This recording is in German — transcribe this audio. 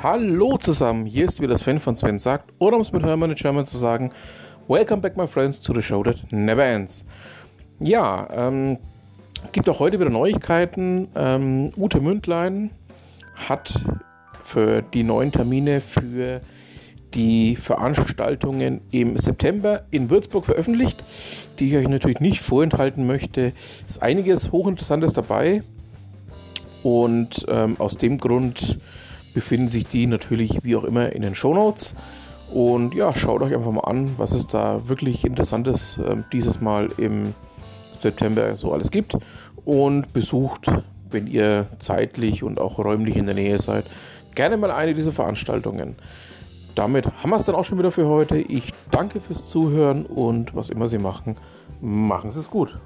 Hallo zusammen, hier ist wieder das Fan von Sven sagt, oder um es mit Hermann in German zu sagen, Welcome back my friends to the show that never ends. Ja, ähm, gibt auch heute wieder Neuigkeiten. Ähm, Ute Mündlein hat für die neuen Termine für die Veranstaltungen im September in Würzburg veröffentlicht, die ich euch natürlich nicht vorenthalten möchte. Es Ist einiges Hochinteressantes dabei und ähm, aus dem Grund befinden sich die natürlich wie auch immer in den Show Notes. Und ja, schaut euch einfach mal an, was es da wirklich Interessantes äh, dieses Mal im September so alles gibt. Und besucht, wenn ihr zeitlich und auch räumlich in der Nähe seid, gerne mal eine dieser Veranstaltungen. Damit haben wir es dann auch schon wieder für heute. Ich danke fürs Zuhören und was immer Sie machen, machen Sie es gut.